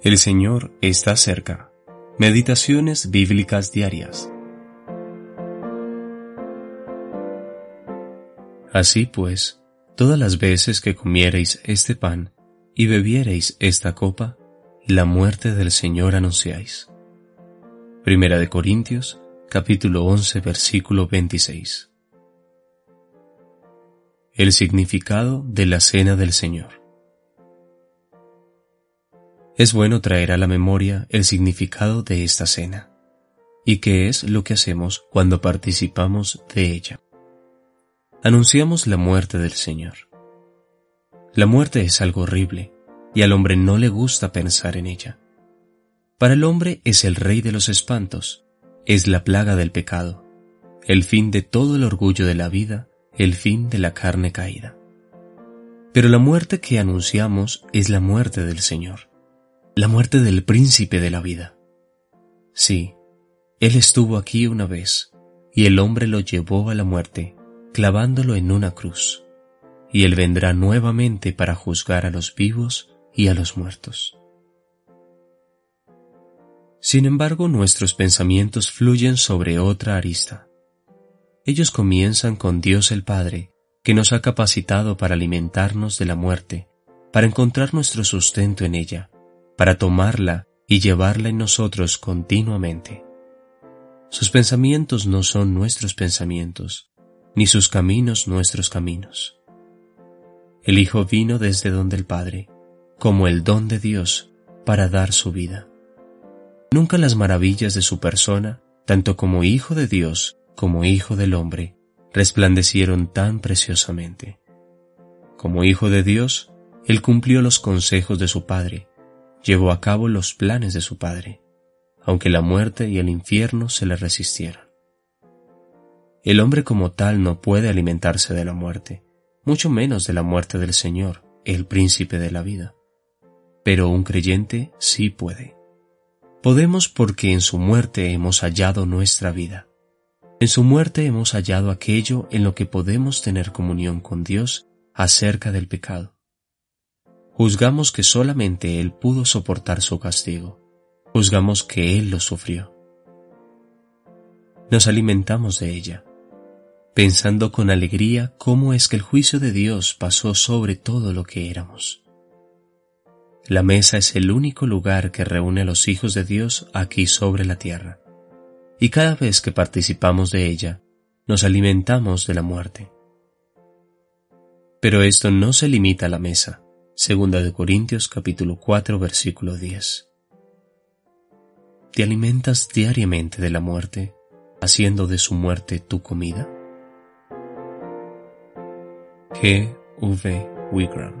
El Señor está cerca. Meditaciones bíblicas diarias. Así pues, todas las veces que comiereis este pan y bebiereis esta copa, la muerte del Señor anunciáis. Primera de Corintios, capítulo 11, versículo 26. El significado de la Cena del Señor. Es bueno traer a la memoria el significado de esta cena y qué es lo que hacemos cuando participamos de ella. Anunciamos la muerte del Señor. La muerte es algo horrible y al hombre no le gusta pensar en ella. Para el hombre es el rey de los espantos, es la plaga del pecado, el fin de todo el orgullo de la vida, el fin de la carne caída. Pero la muerte que anunciamos es la muerte del Señor la muerte del príncipe de la vida. Sí, Él estuvo aquí una vez, y el hombre lo llevó a la muerte, clavándolo en una cruz, y Él vendrá nuevamente para juzgar a los vivos y a los muertos. Sin embargo, nuestros pensamientos fluyen sobre otra arista. Ellos comienzan con Dios el Padre, que nos ha capacitado para alimentarnos de la muerte, para encontrar nuestro sustento en ella, para tomarla y llevarla en nosotros continuamente. Sus pensamientos no son nuestros pensamientos, ni sus caminos nuestros caminos. El Hijo vino desde donde el Padre, como el don de Dios, para dar su vida. Nunca las maravillas de su persona, tanto como Hijo de Dios como Hijo del hombre, resplandecieron tan preciosamente. Como Hijo de Dios, Él cumplió los consejos de su Padre, llevó a cabo los planes de su Padre, aunque la muerte y el infierno se le resistieron. El hombre como tal no puede alimentarse de la muerte, mucho menos de la muerte del Señor, el príncipe de la vida. Pero un creyente sí puede. Podemos porque en su muerte hemos hallado nuestra vida. En su muerte hemos hallado aquello en lo que podemos tener comunión con Dios acerca del pecado juzgamos que solamente Él pudo soportar su castigo, juzgamos que Él lo sufrió. Nos alimentamos de ella, pensando con alegría cómo es que el juicio de Dios pasó sobre todo lo que éramos. La mesa es el único lugar que reúne a los hijos de Dios aquí sobre la tierra, y cada vez que participamos de ella, nos alimentamos de la muerte. Pero esto no se limita a la mesa Segunda de Corintios capítulo 4 versículo 10. ¿Te alimentas diariamente de la muerte, haciendo de su muerte tu comida? G. V. Wigram